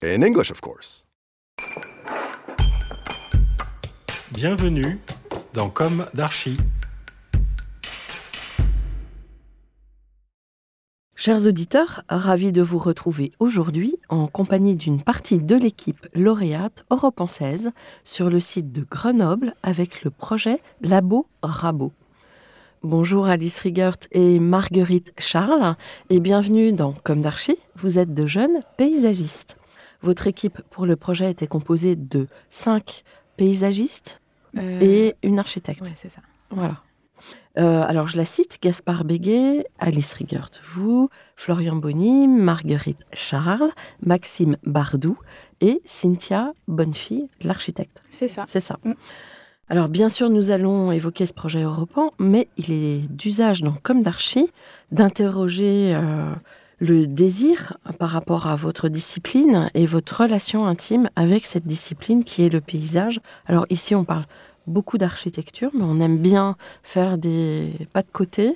In English, of course. Bienvenue dans Comme d'Archi. Chers auditeurs, ravis de vous retrouver aujourd'hui en compagnie d'une partie de l'équipe lauréate Europe en 16 sur le site de Grenoble avec le projet Labo Rabo. Bonjour Alice Rigert et Marguerite Charles et bienvenue dans Comme d'Archi. Vous êtes de jeunes paysagistes. Votre équipe pour le projet était composée de cinq paysagistes Euh, et une architecte. C'est ça. Voilà. Euh, alors je la cite, Gaspard Béguet, Alice Rigert, vous, Florian Bonny, Marguerite Charles, Maxime Bardou et Cynthia Bonnefille, l'architecte. C'est ça. C'est ça. Mm. Alors bien sûr, nous allons évoquer ce projet européen, mais il est d'usage dans Comme d'Archi d'interroger euh, le désir par rapport à votre discipline et votre relation intime avec cette discipline qui est le paysage. Alors ici, on parle beaucoup d'architecture, mais on aime bien faire des pas de côté,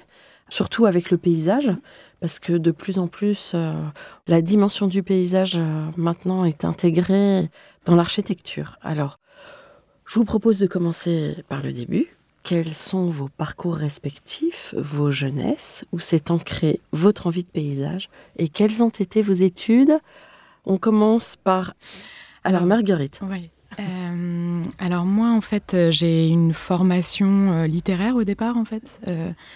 surtout avec le paysage, parce que de plus en plus, euh, la dimension du paysage euh, maintenant est intégrée dans l'architecture. Alors, je vous propose de commencer par le début. Quels sont vos parcours respectifs, vos jeunesses, où s'est ancrée votre envie de paysage et quelles ont été vos études? On commence par... Alors, Marguerite. Euh, alors moi, en fait, euh, j'ai une formation euh, littéraire au départ, en fait.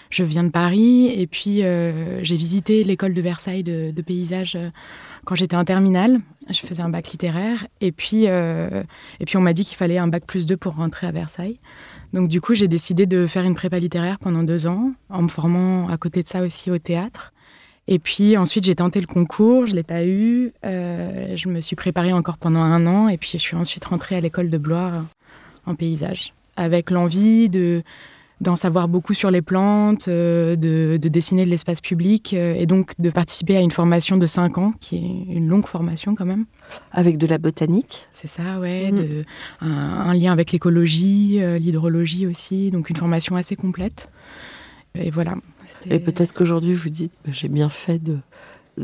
Je viens de Paris et puis j'ai visité l'école de Versailles de, paysage quand j'étais en terminale. Je faisais un bac littéraire et puis, et puis on m'a dit qu'il fallait un bac plus 2 pour rentrer à Versailles. Donc du coup, j'ai décidé de faire une prépa littéraire pendant deux ans, en me formant à côté de ça aussi au théâtre. Et puis ensuite, j'ai tenté le concours, je ne l'ai pas eu. Euh, je me suis préparée encore pendant un an et puis je suis ensuite rentrée à l'école de Blois en paysage, avec l'envie de d'en savoir beaucoup sur les plantes, euh, de, de dessiner de l'espace public euh, et donc de participer à une formation de cinq ans, qui est une longue formation quand même. Avec de la botanique. C'est ça, ouais. Mhm. de- un, un lien avec l'écologie, euh, l'hydrologie aussi, donc une formation assez complète. Et voilà. Et peut-être qu'aujourd'hui, vous dites, bah, j'ai bien fait de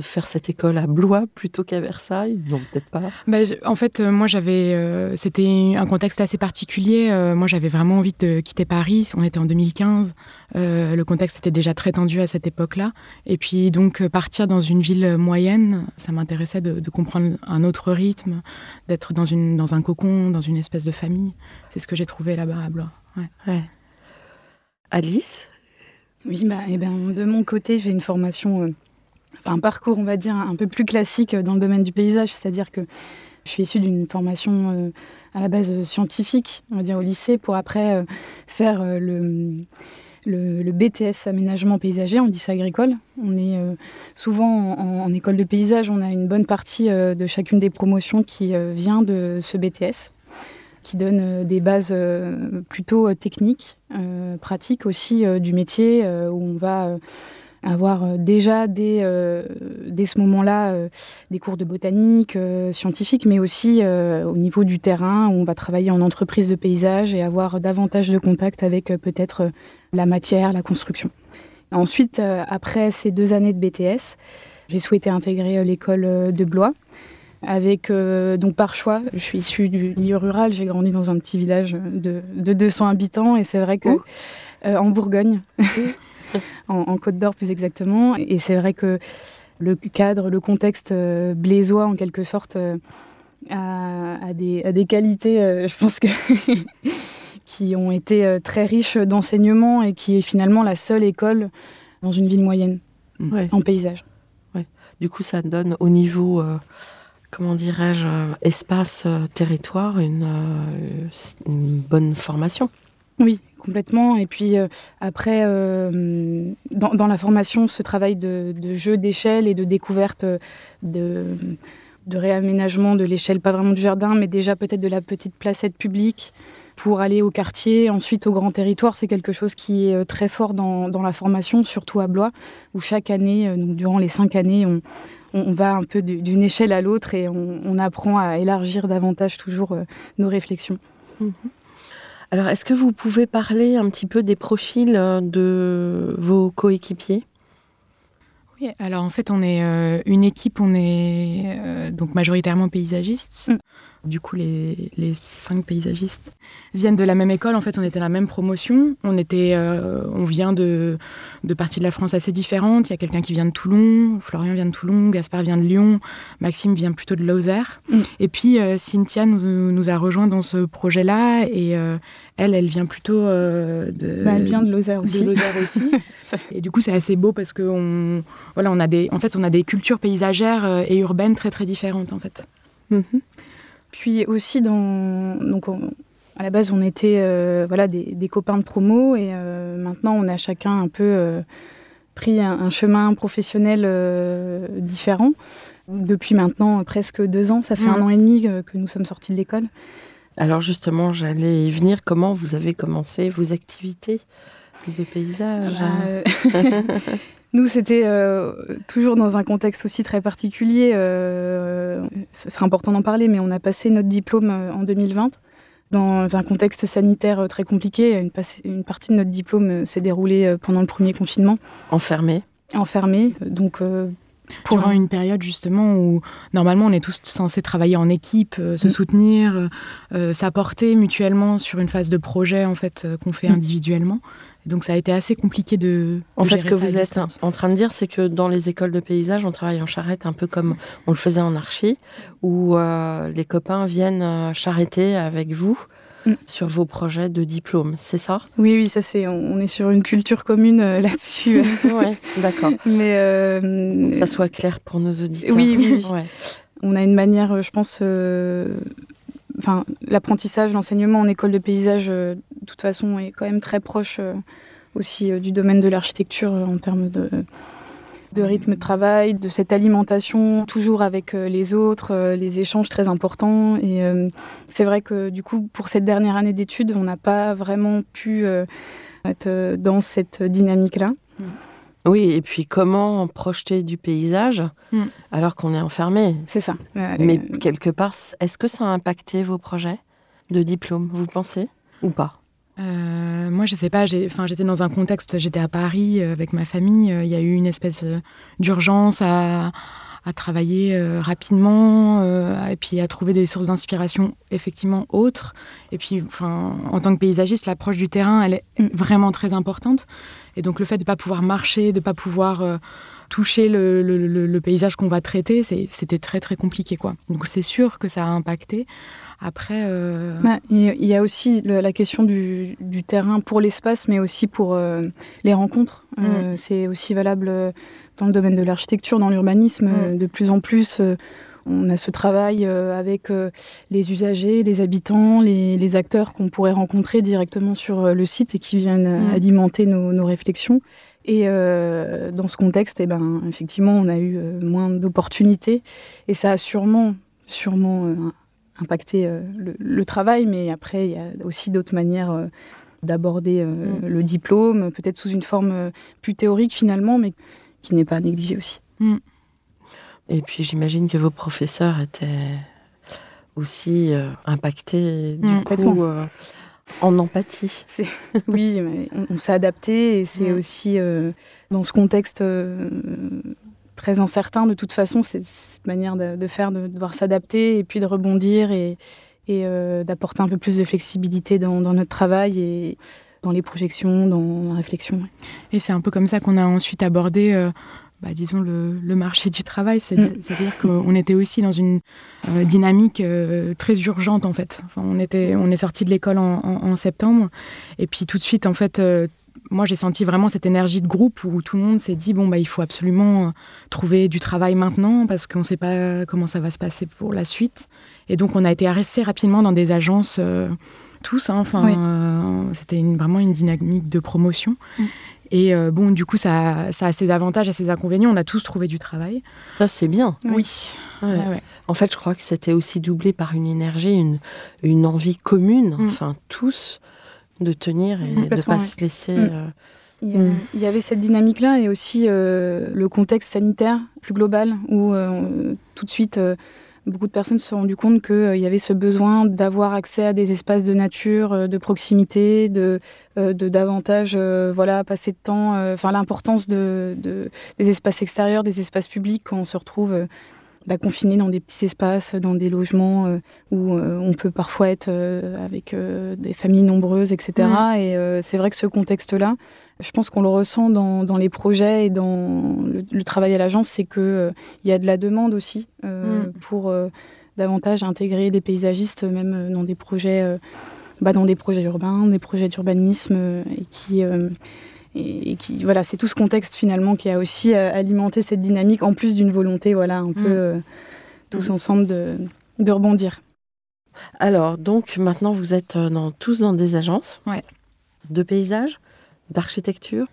faire cette école à Blois plutôt qu'à Versailles? Non, peut-être pas. Bah, je- en fait, euh, moi, j'avais. euh, C'était un contexte assez particulier. Euh, moi, j'avais vraiment envie de quitter Paris. On était en 2015. Euh, le contexte était déjà très tendu à cette époque-là. Et puis, donc, partir dans une ville moyenne, ça m'intéressait de, de comprendre un autre rythme, d'être dans, une, dans un cocon, dans une espèce de famille. C'est ce que j'ai trouvé là-bas à Blois. Ouais. Ouais. Alice? Oui, bah, eh ben, de mon côté, j'ai une formation, euh, un parcours, on va dire, un peu plus classique dans le domaine du paysage, c'est-à-dire que je suis issue d'une formation euh, à la base euh, scientifique, on va dire au lycée, pour après euh, faire le, BTS aménagement paysager, on dit ça agricole. On est souvent en, en école de paysage, on a une bonne partie de chacune des promotions qui vient de ce BTS qui donne des bases plutôt techniques, pratiques aussi du métier, où on va avoir euh, déjà dès, euh, dès ce moment-là euh, des cours de botanique euh, scientifique, mais aussi au niveau du terrain, où on va travailler en entreprise de paysage et avoir davantage de contact avec peut-être la matière, la construction. Ensuite, après ces deux années de BTS, j'ai souhaité intégrer l'école de Blois. Avec donc par choix, je suis issue du milieu rural, j'ai grandi dans un petit village de, de 200 habitants et c'est vrai que en Bourgogne, en, en Côte d'Or plus exactement, et c'est vrai que le cadre, le contexte euh, blésois en quelque sorte a, des, des, qualités, je pense que qui ont été très riches d'enseignement et qui est finalement la seule école dans une ville moyenne en paysage. Du coup, ça donne au niveau, comment dirais-je, espace, territoire, une, une bonne formation. Oui, complètement. Et puis euh, après, euh, dans, la formation, ce travail de, jeu d'échelle et de découverte de, de réaménagement de l'échelle, pas vraiment du jardin, mais déjà peut-être de la petite placette publique pour aller au quartier, ensuite au grand territoire, c'est quelque chose qui est euh, très fort dans, la formation, surtout à Blois, où chaque année, donc durant les cinq années, on, va un peu d'une échelle à l'autre et on, apprend à élargir davantage toujours nos réflexions. Mm-hmm. Alors, est-ce que vous pouvez parler un petit peu des profils euh, de vos coéquipiers? Oui, alors en fait, on est euh, une équipe, on est euh, donc majoritairement paysagistes. Mm. Du coup, les, cinq paysagistes viennent de la même école. En fait, on était la même promotion. On, était, euh, on vient de, de parties de la France assez différentes. Il y a quelqu'un qui vient de Toulon, Florian vient de Toulon, Gaspard vient de Lyon, Maxime vient plutôt de Lozère. Mm. Et puis, euh, Cynthia nous, nous, a rejoint dans ce projet-là. Et euh, elle, elle vient plutôt de. Bah, elle vient de Lozère aussi. aussi. et du coup, c'est assez beau parce qu'on voilà, on a des, en fait, on a des cultures paysagères et urbaines très, très différentes, en fait. Mm-hmm. Puis aussi, dans, donc à la base, on était euh, voilà, des, copains de promo et euh, maintenant, on a chacun un peu euh, pris un, chemin professionnel différent. Depuis maintenant presque deux ans, ça fait un an et demi que nous sommes sortis de l'école. Alors justement, j'allais y venir. Comment vous avez commencé vos activités de paysage? Bah, Nous, c'était euh, toujours dans un contexte aussi très particulier. Euh, ce serait important d'en parler, mais on a passé notre diplôme euh, en 2020 dans un contexte sanitaire très compliqué. Une, une partie de notre diplôme s'est déroulée pendant le premier confinement. Enfermé Enfermé. Donc, pour Durant une période justement où normalement on est tous censés travailler en équipe, se mm. soutenir, s'apporter mutuellement sur une phase de projet en fait qu'on fait mm. individuellement. Donc ça a été assez compliqué de. En fait, ce que vous êtes en train de dire, c'est que dans les écoles de paysage, on travaille en charrette un peu comme on le faisait en archi, où euh, les copains viennent euh, charretter avec vous. Mm. sur vos projets de diplôme, c'est ça? Oui, oui, ça c'est. On est sur une culture commune euh, là-dessus. oui, d'accord. Mais ça soit clair pour nos auditeurs. Oui, oui. On a une manière, je pense, enfin, l'apprentissage, l'enseignement en école de paysage, euh, de toute façon, est quand même très proche euh, aussi euh, du domaine de l'architecture en termes de, rythme de travail, de cette alimentation toujours avec les autres, les échanges très importants. Et c'est vrai que du coup, pour cette dernière année d'études, on n'a pas vraiment pu être dans cette dynamique-là. Mmh. Oui, et puis comment projeter du paysage hmm. alors qu'on est enfermé? C'est ça. Mais quelque part, est-ce que ça a impacté vos projets de diplôme, vous pensez Ou pas? Euh, moi, je sais pas. J'étais dans un contexte. J'étais à Paris euh, avec ma famille. Euh, il y a eu une espèce d'urgence à, travailler rapidement et puis à trouver des sources d'inspiration effectivement autres. Et puis, enfin, en tant que paysagiste, l'approche du terrain, elle est hmm. vraiment très importante. Et donc le fait de ne pas pouvoir marcher, de ne pas pouvoir euh, toucher le, paysage qu'on va traiter, c'était très très compliqué. quoi. Donc c'est sûr que ça a impacté. Après, euh, bah, il y a aussi la question du, terrain pour l'espace, mais aussi pour euh, les rencontres. Mm. c'est aussi valable dans le domaine de l'architecture, dans l'urbanisme. Mm. De plus en plus, on a ce travail avec les usagers, les habitants, les, acteurs qu'on pourrait rencontrer directement sur le site et qui viennent mm. alimenter nos, réflexions. Et dans ce contexte, eh ben, effectivement, on a eu moins d'opportunités et ça a sûrement, sûrement impacté le, travail, mais après, il y a aussi d'autres manières d'aborder mm. le diplôme, peut-être sous une forme plus théorique finalement, mais qui n'est pas négligée aussi. Mm. Et puis j'imagine que vos professeurs étaient aussi euh, impactés du mmh, coup euh, en empathie. Oui, mais on, s'est adapté et c'est mmh. aussi euh, dans ce contexte très incertain de toute façon, c'est cette manière de, faire, de, devoir s'adapter et puis de rebondir et, et d'apporter un peu plus de flexibilité dans, dans, notre travail et dans les projections, dans la réflexion. Et c'est un peu comme ça qu'on a ensuite abordé bah, disons, le, marché du travail. Mm. C'est-à-dire qu'on était aussi dans une dynamique très urgente, en fait. on, était, on est sorti de l'école en, septembre, et puis tout de suite, en fait, moi, j'ai senti vraiment cette énergie de groupe où tout le monde s'est dit bon, bah, il faut absolument trouver du travail maintenant parce qu'on ne sait pas comment ça va se passer pour la suite. Et donc, on a été arrêtés rapidement dans des agences tous. Hein, enfin, euh, c'était vraiment une dynamique de promotion. Mm. Et euh, bon, du coup, ça, ça, a ses avantages et ses inconvénients. On a tous trouvé du travail. Ça, c'est bien. Oui. En fait, je crois que c'était aussi doublé par une énergie, une, une envie commune, mm. enfin, tous, de tenir et de ne pas se laisser. Mm. Euh, il y, avait cette dynamique-là et aussi le contexte sanitaire plus global où tout de suite beaucoup de personnes se sont rendues compte qu'il euh, y avait ce besoin d'avoir accès à des espaces de nature, euh, de proximité, de, euh, davantage voilà, passer de temps, enfin l'importance de, des espaces extérieurs, des espaces publics quand on se retrouve bah, confiné dans des petits espaces, dans des logements où on peut parfois être avec des familles nombreuses, etc. Et c'est vrai que ce contexte-là, je pense qu'on le ressent dans, dans, les projets et dans le, travail à l'agence, c'est qu'il euh, il y a de la demande aussi euh, mm. pour euh, davantage intégrer des paysagistes, même dans des projets, bah, dans des projets urbains, des projets d'urbanisme, et qui et, qui voilà, c'est tout ce contexte finalement qui a aussi alimenté cette dynamique, en plus d'une volonté, voilà, un peu mm. tous mm. ensemble de, de, rebondir. Alors, donc maintenant vous êtes dans, tous dans des agences ouais. de paysages d'architecture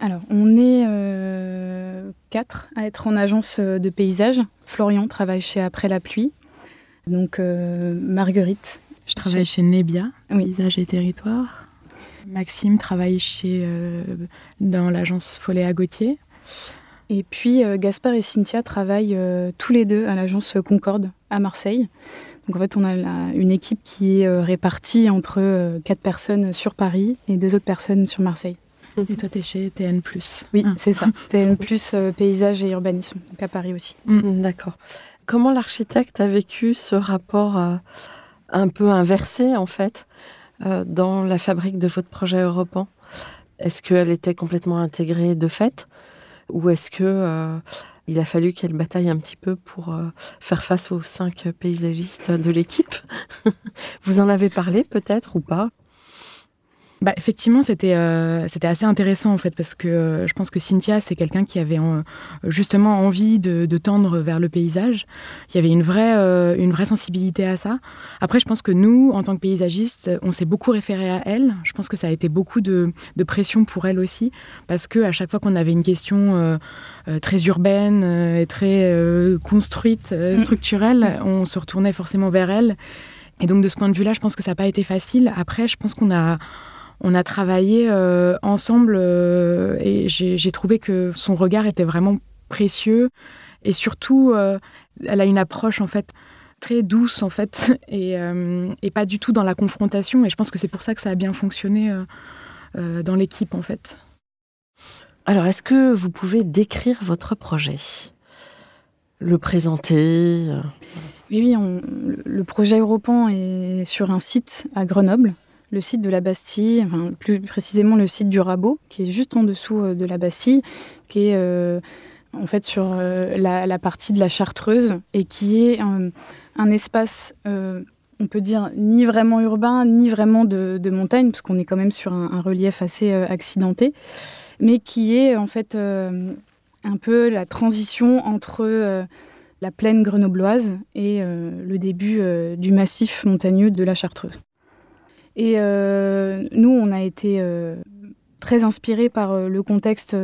alors, on est euh, quatre à être en agence euh, de paysage. Florian travaille chez Après la pluie. Donc, euh, Marguerite. Je travaille chez, Nebia, Paysage et Territoire. Maxime travaille chez, dans l'agence Follet à Gauthier. Et puis, Gaspard et Cynthia travaillent tous les deux à l'agence Concorde à Marseille. Donc, en fait, on a une équipe qui est répartie entre quatre personnes sur Paris et deux autres personnes sur Marseille. Et toi, tu es chez TN. Oui, ah. c'est ça. TN, euh, paysage et urbanisme, donc à Paris aussi. Mm. Mm, d'accord. Comment l'architecte a vécu ce rapport euh, un peu inversé, en fait, euh, dans la fabrique de votre projet européen Est-ce qu'elle était complètement intégrée de fait? Ou est-ce que il a fallu qu'elle bataille un petit peu pour faire face aux cinq paysagistes de l'équipe? Vous en avez parlé peut-être ou pas? Bah, effectivement, c'était euh, c'était assez intéressant en fait parce que euh, je pense que Cynthia c'est quelqu'un qui avait justement envie de, tendre vers le paysage. Il y avait une vraie euh, une vraie sensibilité à ça. Après, je pense que nous, en tant que paysagistes, on s'est beaucoup référé à elle. Je pense que ça a été beaucoup de, de pression pour elle aussi parce que à chaque fois qu'on avait une question très urbaine et très construite, mm. structurelle, on se retournait forcément vers elle. Et donc de ce point de vue-là, je pense que ça n'a pas été facile. Après, je pense qu'on a on a travaillé euh, ensemble euh, et j'ai trouvé que son regard était vraiment précieux. Et surtout euh, elle a une approche en fait très douce en fait et, et, pas du tout dans la confrontation. Et je pense que c'est pour ça que ça a bien fonctionné dans l'équipe en fait. Alors est-ce que vous pouvez décrire votre projet? Le présenter Oui, oui le projet Europan est sur un site à Grenoble le site de la Bastille, plus précisément le site du Rabot, qui est juste en dessous euh, de la Bastille, qui est euh, en fait sur euh, la, partie de la Chartreuse et qui est un, espace, on peut dire, ni vraiment urbain, ni vraiment de, montagne, parce qu'on est quand même sur un, relief assez accidenté, mais qui est en fait un peu la transition entre la plaine grenobloise et le début du massif montagneux de la Chartreuse. Et euh, nous, on a été euh, très inspirés par euh, le contexte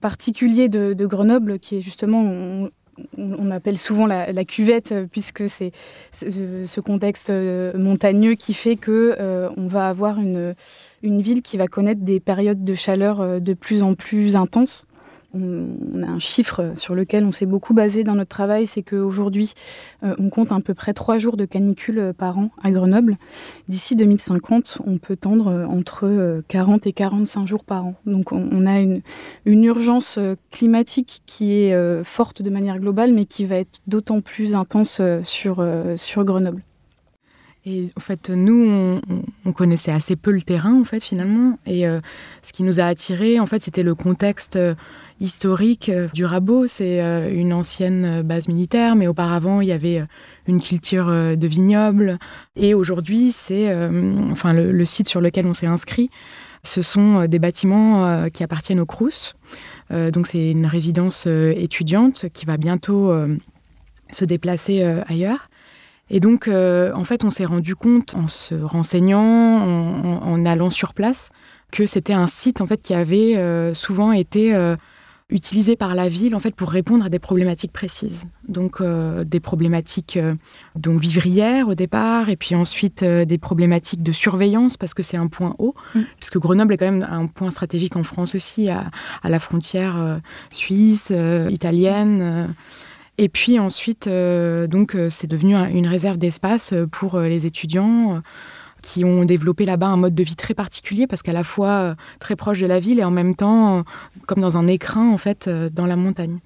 particulier de, Grenoble, qui est justement, on, appelle souvent la, cuvette, puisque c'est ce contexte montagneux qui fait que on va avoir une, une ville qui va connaître des périodes de chaleur de plus en plus intenses on, a un chiffre sur lequel on s'est beaucoup basé dans notre travail, c'est qu'aujourd'hui, euh, on compte à peu près trois jours de canicule euh, par an à Grenoble. D'ici 2050, on peut tendre euh, entre 40 et 45 jours par an. Donc on, a une, urgence climatique qui est forte de manière globale, mais qui va être d'autant plus intense sur, sur Grenoble. Et en fait, nous, on, connaissait assez peu le terrain, en fait, finalement. Et ce qui nous a attirés, en fait, c'était le contexte historique du Rabot. C'est une ancienne base militaire, mais auparavant, il y avait une culture de vignoble. Et aujourd'hui, c'est enfin le, site sur lequel on s'est inscrit. Ce sont des bâtiments qui appartiennent au Crous. donc, c'est une résidence étudiante qui va bientôt se déplacer ailleurs. Et donc, euh, en fait, on s'est rendu compte en se renseignant, en, allant sur place, que c'était un site en fait qui avait euh, souvent été euh, utilisé par la ville en fait pour répondre à des problématiques précises. Donc des problématiques donc vivrières au départ, et puis ensuite des problématiques de surveillance parce que c'est un point haut, mm. puisque Grenoble est quand même un point stratégique en France aussi, à, à la frontière suisse, italienne. Et puis ensuite, euh, donc, euh, c'est devenu une réserve d'espace euh, pour les étudiants qui ont développé là-bas un mode de vie très particulier parce qu'à la fois très proche de la ville et en même temps comme dans un écrin en fait dans la montagne.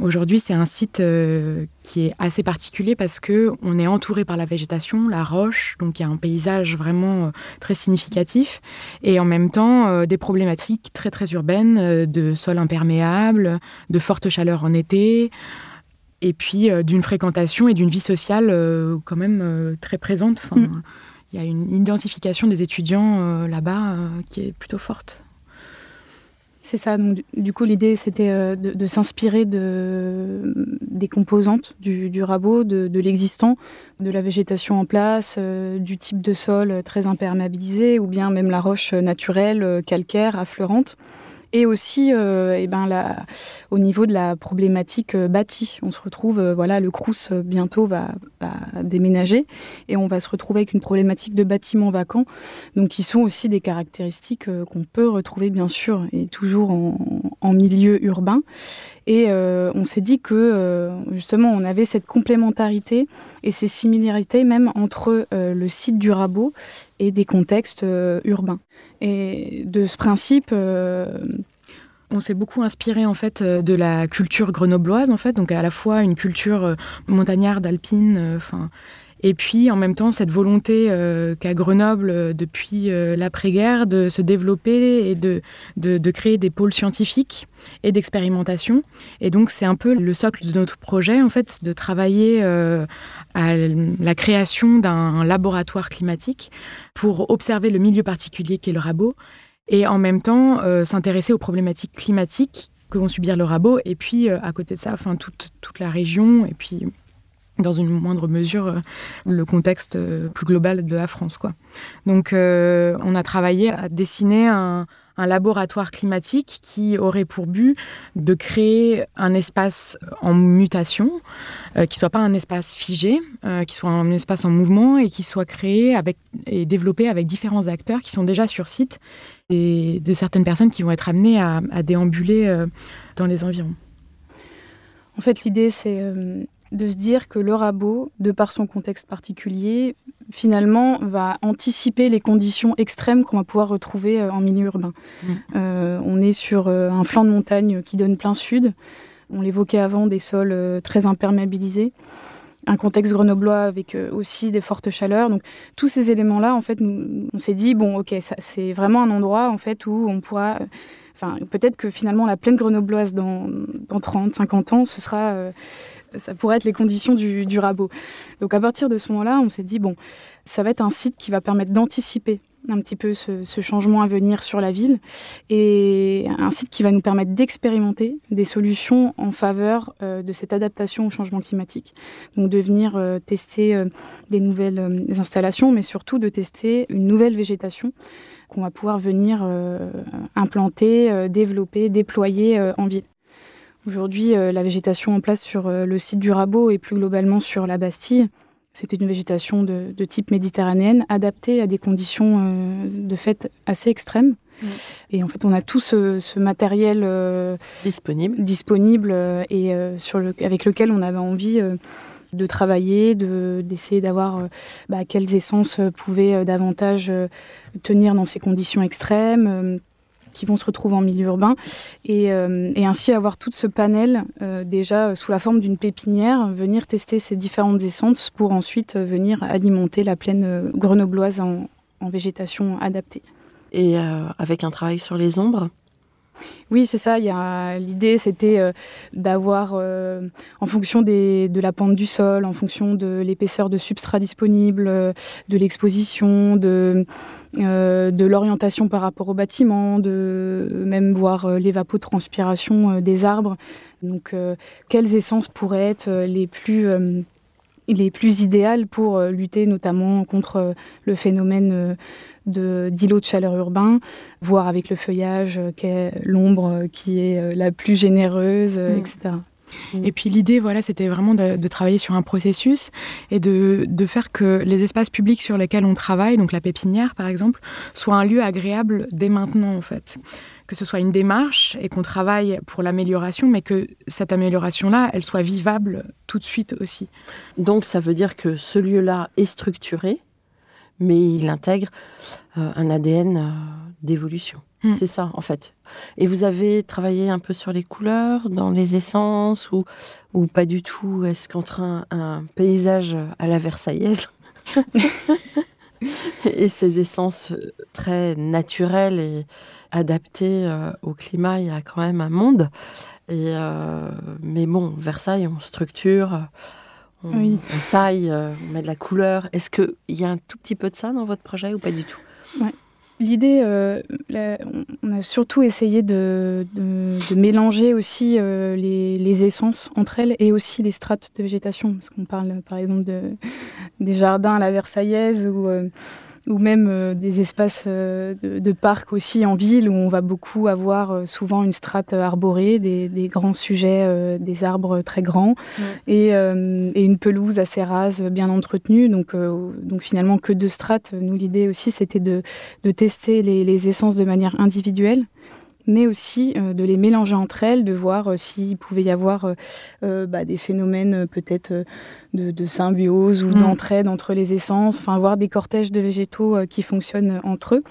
Aujourd'hui, c'est un site qui est assez particulier parce que on est entouré par la végétation, la roche, donc il y a un paysage vraiment très significatif et en même temps des problématiques très très urbaines de sol imperméable, de forte chaleur en été, et puis euh, d'une fréquentation et d'une vie sociale euh, quand même euh, très présente. Mm. Il y a une identification des étudiants là-bas qui est plutôt forte. C'est ça. Donc, du coup, l'idée, c'était de, s'inspirer de, des composantes du, rabot, de l'existant, de la végétation en place, du type de sol très imperméabilisé, ou bien même la roche naturelle, calcaire, affleurante et aussi euh, eh ben, au niveau de la problématique euh, bâtie. On se retrouve, euh, voilà, le Crous bientôt va, déménager et on va se retrouver avec une problématique de bâtiments vacants, donc qui sont aussi des caractéristiques qu'on peut retrouver bien sûr et toujours en milieu urbain. Et on s'est dit que justement on avait cette complémentarité et ces similarités même entre le site du Rabot et des contextes urbains. Et de ce principe, euh, on s'est beaucoup inspiré en fait euh, de la culture grenobloise en fait, donc à la fois une culture euh, montagnarde, alpine, enfin. Et puis en même temps cette volonté qu'a Grenoble depuis l'après-guerre de se développer et de, de, créer des pôles scientifiques et d'expérimentation. Et donc c'est un peu le socle de notre projet en fait, de travailler à la création d'un laboratoire climatique pour observer le milieu particulier qu'est le rabot et en même temps euh, s'intéresser aux problématiques climatiques que vont subir le rabot et puis euh, à côté de ça, enfin toute, toute la région et puis dans une moindre mesure euh, le contexte plus global de la France. Donc on a travaillé à dessiner un, laboratoire climatique qui aurait pour but de créer un espace en mutation, euh, qui soit pas un espace figé, euh, qui soit un espace en mouvement et qui soit créé avec, et développé avec différents acteurs qui sont déjà sur site et de certaines personnes qui vont être amenées à, déambuler euh, dans les environs. En fait, l'idée, c'est de se dire que le rabot, de par son contexte particulier, finalement va anticiper les conditions extrêmes qu'on va pouvoir retrouver euh, en milieu urbain. Mm. Euh, on est sur euh, un flanc de montagne qui donne plein sud. On l'évoquait avant, des sols très imperméabilisés. Un contexte grenoblois avec aussi des fortes chaleurs. Donc tous ces éléments-là, en fait, on s'est dit bon, ok, c'est vraiment un endroit en fait où on pourra Enfin, peut-être que finalement la plaine grenobloise dans, dans 30, 50 ans, ce sera ça pourrait être les conditions du, rabot. Donc à partir de ce moment-là, on s'est dit, bon, ça va être un site qui va permettre d'anticiper un petit peu ce, changement à venir sur la ville et un site qui va nous permettre d'expérimenter des solutions en faveur euh, de cette adaptation au changement climatique. Donc de venir euh, tester euh, des nouvelles installations, mais surtout de tester une nouvelle végétation qu'on va pouvoir venir implanter, développer, déployer en ville. Aujourd'hui, euh, la végétation en place sur euh, le site du Rabot et plus globalement sur la Bastille, c'était une végétation de, type méditerranéenne adaptée à des conditions euh, de fait assez extrêmes. Et en fait, on a tout ce, matériel disponible, disponible et sur le, avec lequel on avait envie de travailler, d'essayer d'avoir bah, quelles essences pouvaient davantage tenir dans ces conditions extrêmes qui vont se retrouver en milieu urbain et, et ainsi avoir tout ce panel déjà sous la forme d'une pépinière, venir tester ces différentes essences pour ensuite venir alimenter la plaine grenobloise en, en végétation adaptée. Et avec un travail sur les ombres oui, c'est ça. L'idée, c'était euh, d'avoir, euh, en fonction de la pente du sol, en fonction de l'épaisseur de substrat disponible, euh, de l'exposition, de, de l'orientation par rapport au bâtiment, de même voir l'évapotranspiration des arbres. Donc, quelles essences pourraient être les plus les plus idéales pour lutter notamment contre le phénomène d'îlots de, chaleur urbain, voir avec le feuillage euh, l'ombre euh, qui est euh, la plus généreuse, mm. etc. Et puis l'idée, voilà, c'était vraiment de, travailler sur un processus et de, de, faire que les espaces publics sur lesquels on travaille, donc la pépinière par exemple, soient un lieu agréable dès maintenant en fait. Que ce soit une démarche et qu'on travaille pour l'amélioration, mais que cette amélioration-là, elle soit vivable tout de suite aussi. Donc ça veut dire que ce lieu-là est structuré, mais il intègre euh, un ADN euh, d'évolution. Hmm. C'est ça, en fait. Et vous avez travaillé un peu sur les couleurs, dans les essences, ou, ou pas du tout? Est-ce qu'entre un, paysage à la Versaillaise et ces essences très naturelles et adaptées euh, au climat, il y a quand même un monde. Et, mais bon, Versailles, on structure on, taille, euh, on met de la couleur. Est-ce qu'il y a un tout petit peu de ça dans votre projet ou pas du tout? L'idée, euh, on a surtout essayé de, mélanger aussi euh, les, essences entre elles et aussi les strates de végétation. Parce qu'on parle par exemple de, des jardins à la Versaillaise ou ou même euh, des espaces euh, de, parcs aussi en ville où on va beaucoup avoir euh, souvent une strate arborée, des, grands sujets, des arbres très grands et, une pelouse assez rase, bien entretenue. Donc, donc finalement que deux strates. Nous l'idée aussi c'était de, tester les essences de manière individuelle mais aussi euh, de les mélanger entre elles, de voir euh, s'il pouvait y avoir euh, bah, des phénomènes peut-être de, symbiose ou mm. d'entraide entre les essences, enfin voir des cortèges de végétaux qui fonctionnent entre eux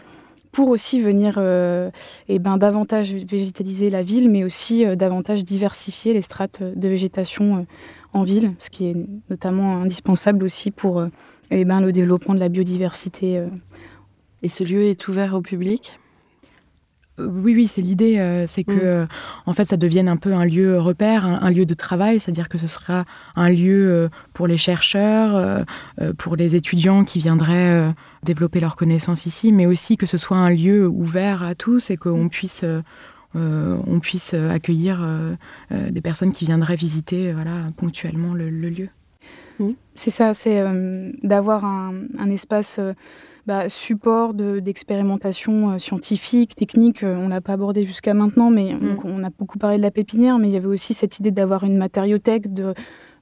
pour aussi venir eh ben, davantage végétaliser la ville, mais aussi davantage diversifier les strates de végétation en ville, ce qui est notamment indispensable aussi pour eh ben, le développement de la biodiversité. Et ce lieu est ouvert au public? Oui, oui, c'est l'idée, euh, c'est que mm. euh, en fait ça devienne un peu un lieu repère, un, lieu de travail, c'est-à-dire que ce sera un lieu euh, pour les chercheurs, pour les étudiants qui viendraient développer leurs connaissances ici, mais aussi que ce soit un lieu ouvert à tous et qu'on puisse on puisse accueillir des personnes qui viendraient visiter voilà, ponctuellement le, lieu. Mm. C'est ça, c'est d'avoir un, un, espace bah, support d'expérimentation euh, scientifique, technique. Euh, on l'a pas abordé jusqu'à maintenant, mais mm. on, a beaucoup parlé de la pépinière, mais il y avait aussi cette idée d'avoir une matériothèque, de,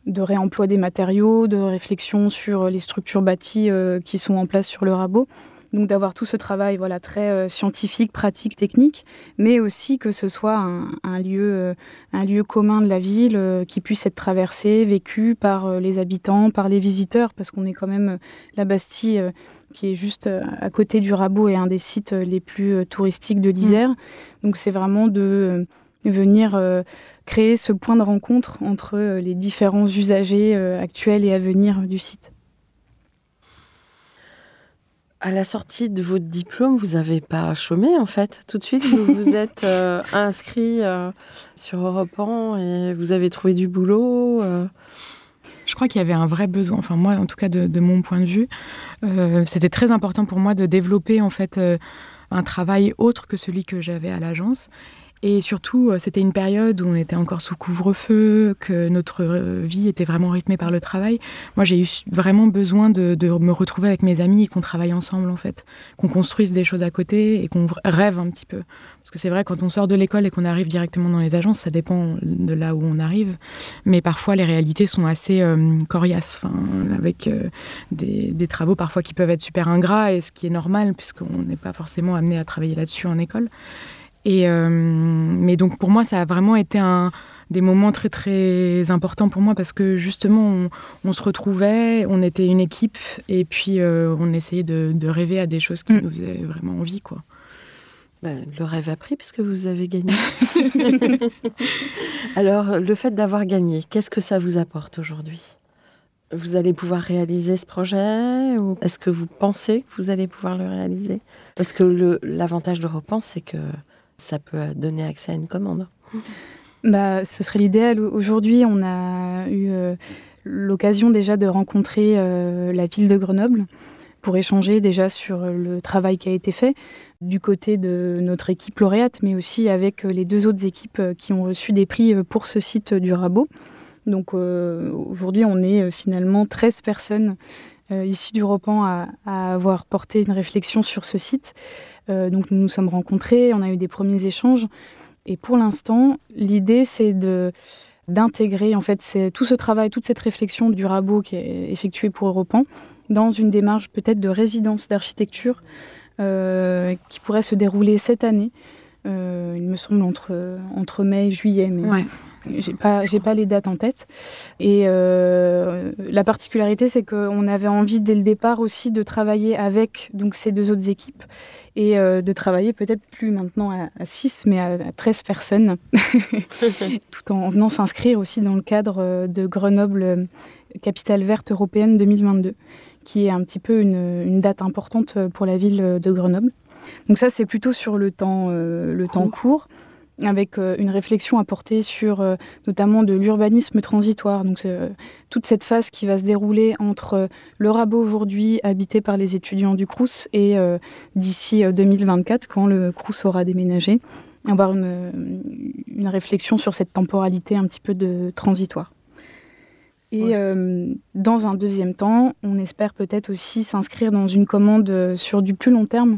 de réemploi des matériaux, de réflexion sur les structures bâties euh, qui sont en place sur le rabot. Donc d'avoir tout ce travail voilà très scientifique, pratique, technique, mais aussi que ce soit un, lieu, un lieu commun de la ville qui puisse être traversé, vécu par les habitants, par les visiteurs, parce qu'on est quand même la Bastille qui est juste euh, à côté du Rabot et un des sites euh, les plus euh, touristiques de l'Isère. Mm. Donc c'est vraiment de venir créer ce point de rencontre entre les différents usagers actuels et à venir du site. À la sortie de votre diplôme, vous n'avez pas chômé en fait. Tout de suite, vous vous êtes inscrit sur Europe 1 et vous avez trouvé du boulot je crois qu'il y avait un vrai besoin, enfin moi en tout cas de, mon point de vue, euh, c'était très important pour moi de développer en fait euh, un travail autre que celui que j'avais à l'agence et surtout, euh, c'était une période où on était encore sous couvre-feu, que notre euh, vie était vraiment rythmée par le travail. Moi, j'ai eu vraiment besoin de, me retrouver avec mes amis et qu'on travaille ensemble, en fait. Qu'on construise des choses à côté et qu'on rêve un petit peu. Parce que c'est vrai, quand on sort de l'école et qu'on arrive directement dans les agences, ça dépend de là où on arrive. Mais parfois, les réalités sont assez euh, coriaces, avec des, des travaux parfois qui peuvent être super ingrats, et ce qui est normal, puisqu'on n'est pas forcément amené à travailler là-dessus en école. Et, euh, mais donc pour moi, ça a vraiment été un, des moments très très importants pour moi parce que justement, on, se retrouvait, on était une équipe et puis euh, on essayait de, rêver à des choses qui mm. nous faisaient vraiment envie. Quoi. Ben, le rêve a pris puisque vous avez gagné. Alors, le fait d'avoir gagné, qu'est-ce que ça vous apporte aujourd'hui? Vous allez pouvoir réaliser ce projet ou est-ce que vous pensez que vous allez pouvoir le réaliser? Parce que l'avantage de Repense, c'est que ça peut donner accès à une commande. Bah, ce serait l'idéal. Aujourd'hui, on a eu euh, l'occasion déjà de rencontrer euh, la ville de Grenoble pour échanger déjà sur le travail qui a été fait du côté de notre équipe lauréate, mais aussi avec les deux autres équipes qui ont reçu des prix pour ce site du Rabot. Donc euh, aujourd'hui, on est finalement 13 personnes issues du Repan à, à, avoir porté une réflexion sur ce site. Donc nous nous sommes rencontrés, on a eu des premiers échanges. Et pour l'instant, l'idée, c'est de d'intégrer en fait tout ce travail, toute cette réflexion du rabot qui est effectuée pour Europan dans une démarche peut-être de résidence d'architecture euh, qui pourrait se dérouler cette année. Euh, il me semble entre, entre mai et juillet, j'ai pas, j'ai pas les dates en tête. Et euh, la particularité, c'est qu'on avait envie dès le départ aussi de travailler avec donc, ces deux autres équipes et euh, de travailler peut-être plus maintenant à, 6, mais à, 13 personnes, tout en venant s'inscrire aussi dans le cadre euh, de Grenoble Capitale Verte Européenne 2022, qui est un petit peu une, date importante pour la ville de Grenoble. Donc ça, c'est plutôt sur le temps, le temps court avec euh, une réflexion à porter sur euh, notamment de l'urbanisme transitoire. Donc euh, toute cette phase qui va se dérouler entre le rabot aujourd'hui habité par les étudiants du Crous et d'ici 2024 quand le Crous aura déménagé, avoir une, une, réflexion sur cette temporalité un petit peu de transitoire. Et dans un deuxième temps, on espère peut-être aussi s'inscrire dans une commande sur du plus long terme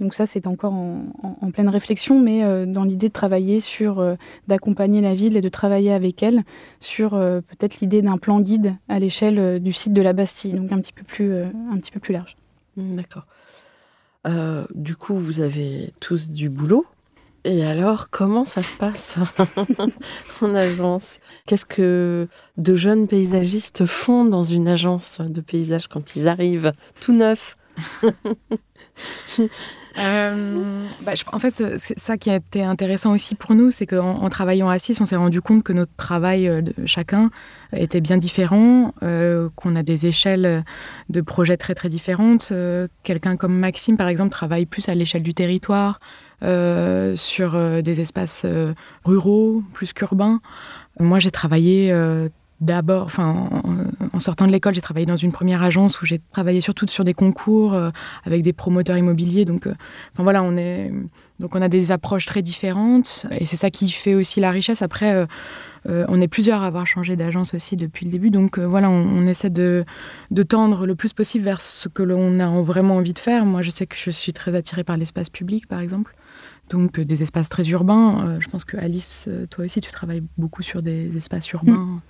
donc ça, c'est encore en, pleine réflexion, mais euh, dans l'idée de travailler sur, euh, d'accompagner la ville et de travailler avec elle sur euh, peut-être l'idée d'un plan guide à l'échelle du site de la Bastille, donc un petit peu plus, un petit peu plus large. Mmh, d'accord. du coup, vous avez tous du boulot. Et alors, comment ça se passe en agence? Qu'est-ce que de jeunes paysagistes font dans une agence de paysage quand ils arrivent tout neufs? euh, bah, en fait, ça qui a été intéressant aussi pour nous, c'est qu'en en travaillant à 6, on s'est rendu compte que notre travail euh, chacun était bien différent, euh, qu'on a des échelles de projets très très différentes. Quelqu'un comme Maxime, par exemple, travaille plus à l'échelle du territoire, sur des espaces ruraux plus qu'urbains. Moi, j'ai travaillé d'abord, en, sortant de l'école, j'ai travaillé dans une première agence où j'ai travaillé surtout sur des concours euh, avec des promoteurs immobiliers. Donc, euh, voilà, on est, donc on a des approches très différentes et c'est ça qui fait aussi la richesse. Après, euh, on est plusieurs à avoir changé d'agence aussi depuis le début. Donc voilà, on, essaie de, de, tendre le plus possible vers ce que l'on a vraiment envie de faire. Moi, je sais que je suis très attirée par l'espace public, par exemple donc des espaces très urbains. je pense que Alice, toi aussi, tu travailles beaucoup sur des espaces urbains. Mm.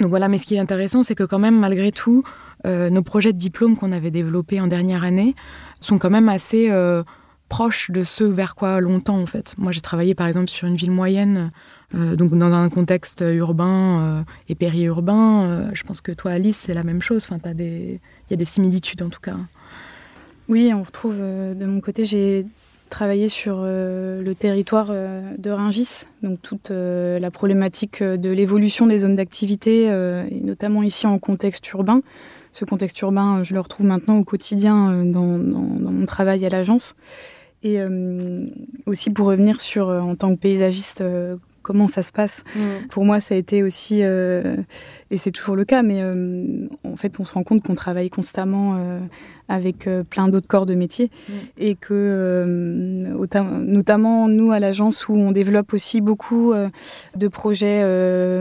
Donc voilà, mais ce qui est intéressant, c'est que quand même, malgré tout, euh, nos projets de diplôme qu'on avait développés en dernière année sont quand même assez euh, proches de ceux vers quoi longtemps, en fait. Moi, j'ai travaillé, par exemple, sur une ville moyenne, euh, donc dans un contexte urbain et périurbain. je pense que toi, Alice, c'est la même chose. Enfin, il y a des similitudes, en tout cas. Oui, on retrouve, de mon côté, j'ai travaillé sur euh, le territoire euh, de Ringis, donc toute euh, la problématique de l'évolution des zones d'activité, et notamment ici en contexte urbain. Ce contexte urbain, je le retrouve maintenant au quotidien dans, dans mon travail à l'agence. Et aussi pour revenir sur, en tant que paysagiste, comment ça se passe. Mm. Pour moi, ça a été aussi, euh, et c'est toujours le cas, mais euh, en fait, on se rend compte qu'on travaille constamment euh, avec plein d'autres corps de métier mm. et que, notamment nous à l'agence où on développe aussi beaucoup de projets,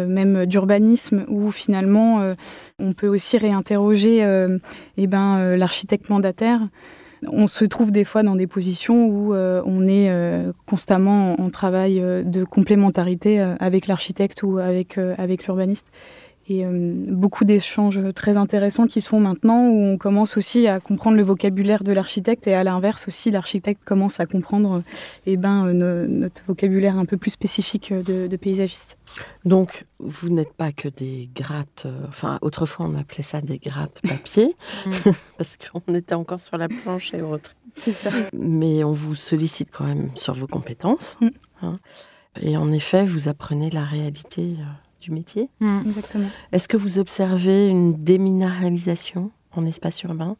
même d'urbanisme, où finalement on peut aussi réinterroger eh ben, l'architecte mandataire on se trouve des fois dans des positions où euh, on est euh, constamment en, travail euh, de complémentarité avec l'architecte ou avec, avec l'urbaniste. Et beaucoup d'échanges très intéressants qui se font maintenant où on commence aussi à comprendre le vocabulaire de l'architecte et à l'inverse aussi l'architecte commence à comprendre eh ben, notre vocabulaire un peu plus spécifique de, de paysagiste. Donc, vous n'êtes pas que des grattes, euh, enfin, autrefois on appelait ça des grattes papier, mm. parce qu'on était encore sur la planche et autres. C'est ça. Mais on vous sollicite quand même sur vos compétences. Mm. hein. Et en effet, vous apprenez la réalité euh, du métier. Mm. Exactement. Est-ce que vous observez une déminéralisation en espace urbain?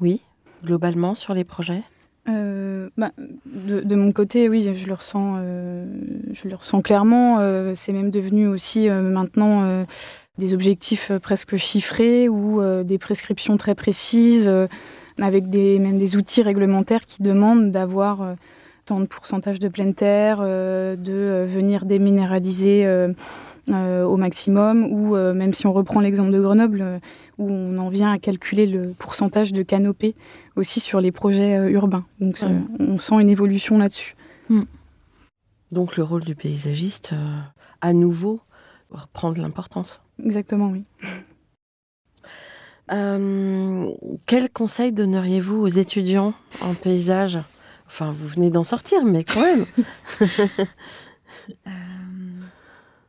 Oui, globalement sur les projets? Euh, bah, de, de mon côté, oui, je le ressens, euh, je le ressens clairement. Euh, c'est même devenu aussi euh, maintenant euh, des objectifs presque chiffrés ou euh, des prescriptions très précises, euh, avec des, même des outils réglementaires qui demandent d'avoir euh, tant de pourcentage de pleine terre, euh, de venir déminéraliser euh, au maximum, ou euh, même si on reprend l'exemple de Grenoble, euh, où on en vient à calculer le pourcentage de canopée aussi sur les projets euh, urbains. Donc Ouais. on sent une évolution là-dessus. Donc le rôle du paysagiste, euh, à nouveau, reprend de l'importance. Exactement, oui. Euh, quel conseil donneriez-vous aux étudiants en paysage? Enfin, vous venez d'en sortir, mais quand même.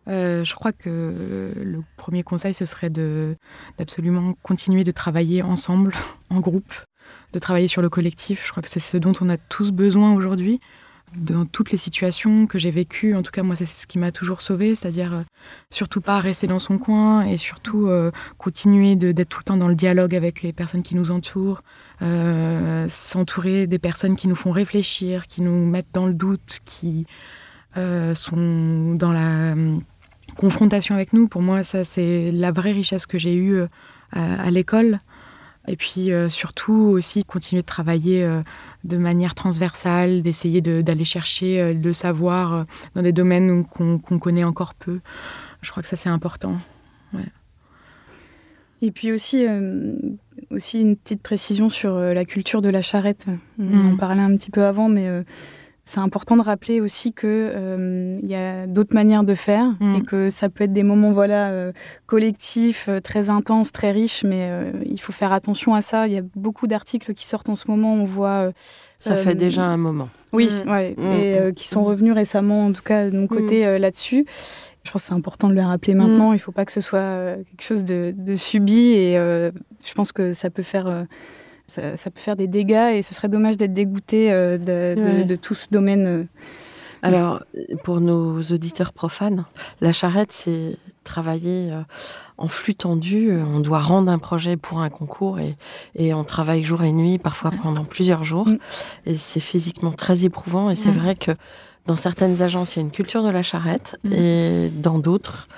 Euh, je crois que le premier conseil, ce serait d'absolument continuer de travailler ensemble, en groupe, de travailler sur le collectif. Je crois que c'est ce dont on a tous besoin aujourd'hui. Dans toutes les situations que j'ai vécues, en tout cas moi c'est ce qui m'a toujours sauvé, c'est-à-dire euh, surtout pas rester dans son coin et surtout euh, continuer d'être tout le temps dans le dialogue avec les personnes qui nous entourent, s'entourer des personnes qui nous font réfléchir, qui nous mettent dans le doute, qui sont dans la hum, confrontation avec nous. Pour moi, ça, c'est la vraie richesse que j'ai eue euh, à, à l'école. Et puis euh, surtout aussi continuer de travailler euh, de manière transversale, d'essayer de- d'aller chercher euh, le savoir dans des domaines qu'on connaît encore peu. Je crois que ça, c'est important. Et puis aussi, aussi une petite précision sur la culture de la charrette. On en parlait un petit peu avant, mais c'est important de rappeler aussi que euh, il y a d'autres manières de faire Mhm. et que ça peut être des moments voilà euh, collectifs, euh, très intenses, très riches, mais euh, il faut faire attention à ça. Il y a beaucoup d'articles qui sortent en ce moment. On voit. euh, Ça Euh, fait déjà un moment. Oui, Mm. ouais, Mm. et euh, qui sont revenus récemment, en tout cas de mon côté, euh, là-dessus. Je pense que c'est important de le rappeler maintenant. Il ne faut pas que ce soit quelque chose de, de subi et euh, je pense que ça peut faire. Ça, ça peut faire des dégâts et ce serait dommage d'être dégoûté euh, de, de- Ouais. de tout ce domaine. euh. Alors, pour nos auditeurs profanes, la charrette, c'est travailler euh, en flux tendu. On doit rendre un projet pour un concours et, et on travaille jour et nuit, parfois pendant plusieurs jours. Mm. Et c'est physiquement très éprouvant. Et c'est Mm. vrai que dans certaines agences, il y a une culture de la charrette Mm. et dans d'autres,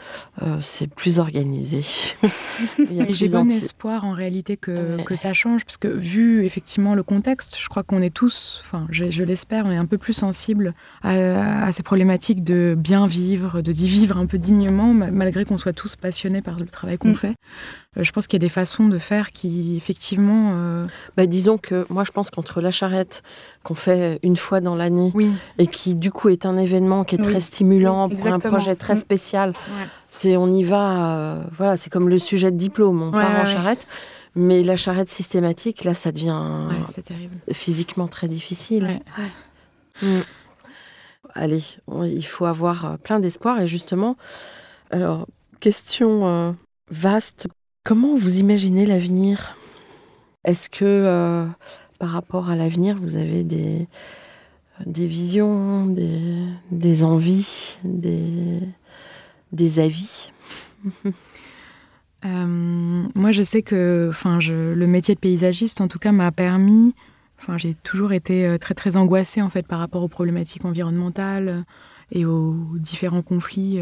euh, c'est plus organisé. J'ai bon espoir en réalité que, Ouais. que ça change, parce que vu effectivement le contexte, je crois qu'on est tous, enfin je, je l'espère, on est un peu plus sensibles à, à ces problématiques de bien vivre, de d'y vivre un peu dignement, ma- malgré qu'on soit tous passionnés par le travail qu'on Mm. fait. Euh, je pense qu'il y a des façons de faire qui effectivement... euh, Bah, disons que moi, je pense qu'entre la charrette qu'on fait une fois dans l'année oui, et qui du coup est un événement qui est Oui. très stimulant Oui, pour un projet très Mm. spécial. C'est on y va, euh, voilà, c'est comme le sujet de diplôme, on Ouais, part en ouais. charrette, mais la charrette systématique, là, ça devient terrible. physiquement très difficile. Mm. Allez, on- il faut avoir euh, plein d'espoir et justement, alors question euh, vaste, comment vous imaginez l'avenir? Est-ce que euh, par rapport à l'avenir, vous avez des des visions, des, des envies, des, des avis Euh, moi, je sais que enfin, le métier de paysagiste, en tout cas, m'a permis. Enfin, j'ai toujours été euh, très très angoissée en fait par rapport aux problématiques environnementales euh, et aux différents conflits.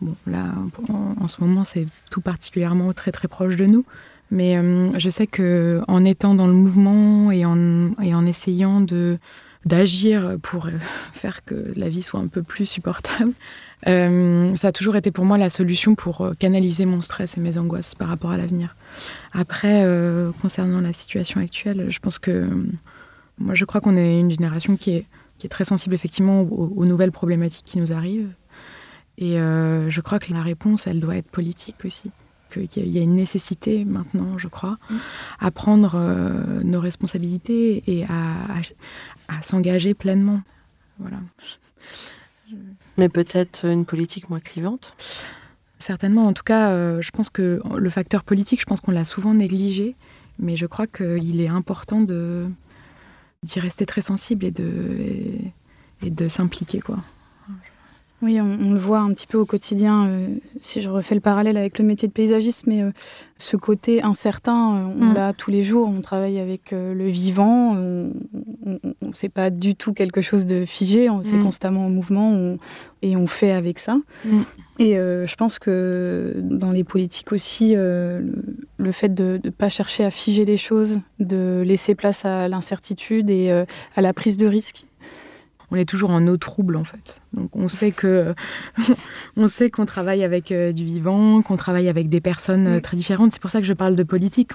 bon, là, en, ce moment, c'est tout particulièrement très très proche de nous. Mais je sais que en étant dans le mouvement et en, et en essayant de d'agir pour euh, faire que la vie soit un peu plus supportable, euh, ça a toujours été pour moi la solution pour euh, canaliser mon stress et mes angoisses par rapport à l'avenir. Après, concernant la situation actuelle, je pense que moi, je crois qu'on est une génération qui est, qui est très sensible effectivement aux, nouvelles problématiques qui nous arrivent. Et je crois que la réponse, elle doit être politique aussi. Qu'il y a une nécessité maintenant, je crois, à prendre euh, nos responsabilités et à, à- à s'engager pleinement. Voilà. Mais peut-être une politique moins clivante? Certainement. En tout cas, euh, je pense que le facteur politique, je pense qu'on l'a souvent négligé, mais je crois qu'il est important de, d'y rester très sensible et de, et, de s'impliquer. quoi. Oui, on, le voit un petit peu au quotidien, euh, si je refais le parallèle avec le métier de paysagiste, mais euh, ce côté incertain, euh, on mm. l'a tous les jours, on travaille avec le vivant, on c'est pas du tout quelque chose de figé, c'est mm. constamment en mouvement et on fait avec ça. Mm. Et je pense que dans les politiques aussi, le, fait de ne pas chercher à figer les choses, de laisser place à l'incertitude et à la prise de risque, on est toujours en eau trouble en fait. Donc on sait que on sait qu'on travaille avec euh, du vivant, qu'on travaille avec des personnes euh, très différentes. C'est pour ça que je parle de politique.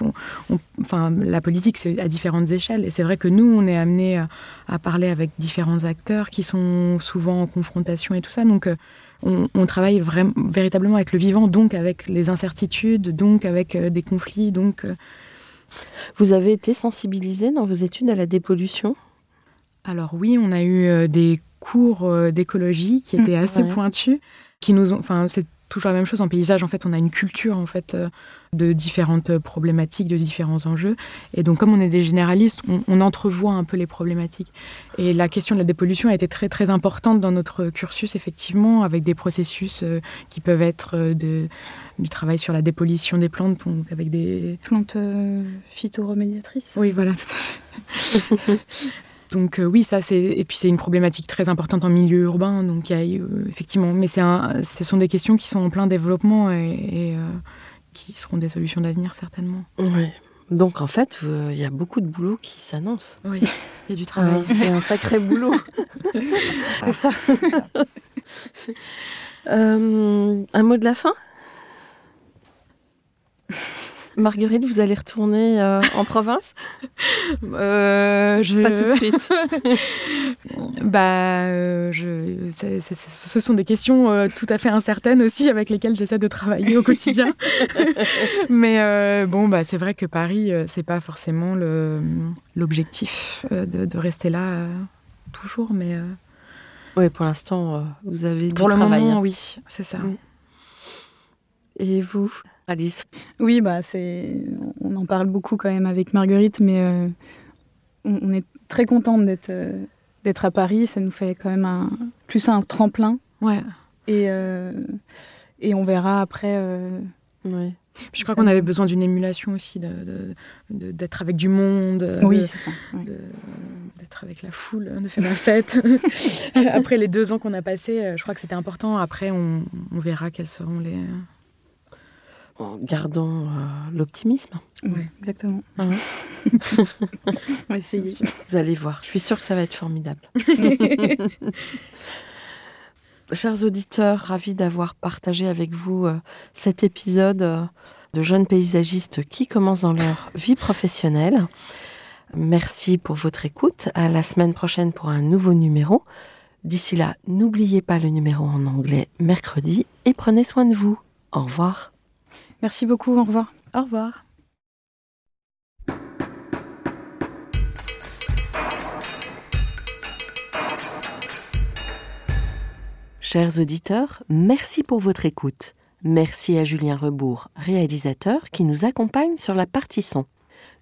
enfin, la politique c'est à différentes échelles et c'est vrai que nous on est amené à, parler avec différents acteurs qui sont souvent en confrontation et tout ça. Donc euh, on, travaille vraiment, véritablement avec le vivant, donc avec les incertitudes, donc avec des conflits, donc. Vous avez été sensibilisé dans vos études à la dépollution? Alors oui, on a eu euh, des cours euh, d'écologie qui étaient mmh, assez pointus, qui nous ont, enfin c'est toujours la même chose en paysage. En fait, on a une culture en fait euh, de différentes problématiques, de différents enjeux. Et donc, comme on est des généralistes, on, entrevoit un peu les problématiques. Et la question de la dépollution a été très très importante dans notre cursus, effectivement, avec des processus qui peuvent être de, du travail sur la dépollution des plantes, avec des plantes phytoremédiatrices. Oui, voilà, tout à fait. Donc euh, oui, ça c'est et puis c'est une problématique très importante en milieu urbain. Donc il y a euh, effectivement, mais c'est ce sont des questions qui sont en plein développement et, euh, qui seront des solutions d'avenir certainement. Oui. Donc en fait, il y a beaucoup de boulot qui s'annonce. Oui, il y a du travail. et un sacré boulot. c'est ça. un mot de la fin? Marguerite, vous allez retourner euh, en province? Euh, je... Pas tout de suite. bah, euh, je... ce sont des questions tout à fait incertaines aussi avec lesquelles j'essaie de travailler au quotidien. Mais bon, bah, c'est vrai que Paris, c'est pas forcément l'objectif de, de, rester là toujours, mais. Oui, pour l'instant, vous avez Pour le moment, oui, c'est ça. Mm. Et vous? Alice Oui, bah c'est, on en parle beaucoup quand même avec Marguerite, mais euh, on, est très contente d'être euh, d'être à Paris. Ça nous fait quand même un, plus un tremplin. Ouais. Et, euh, et on verra après. Ouais. je crois qu'on avait besoin d'une émulation aussi, d'être avec du monde. Oui, c'est ça. D'être avec la foule, de faire la fête. Après les deux ans qu'on a passés, je crois que c'était important. Après, on, on verra quels seront les, en gardant euh, l'optimisme. Oui, exactement. Ah on va essayer. Vous allez voir, je suis sûre que ça va être formidable. Chers auditeurs, ravis d'avoir partagé avec vous euh, cet épisode euh, de jeunes paysagistes qui commencent dans leur vie professionnelle. Merci pour votre écoute. À la semaine prochaine pour un nouveau numéro. D'ici là, n'oubliez pas le numéro en anglais mercredi et prenez soin de vous. Au revoir. Merci beaucoup, au revoir. Au revoir. Chers auditeurs, merci pour votre écoute. Merci à Julien Rebourg, réalisateur, qui nous accompagne sur la partie son.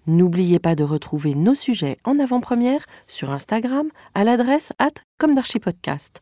N'oubliez pas de retrouver nos sujets en avant-première sur Instagram à l'adresse at comme podcast.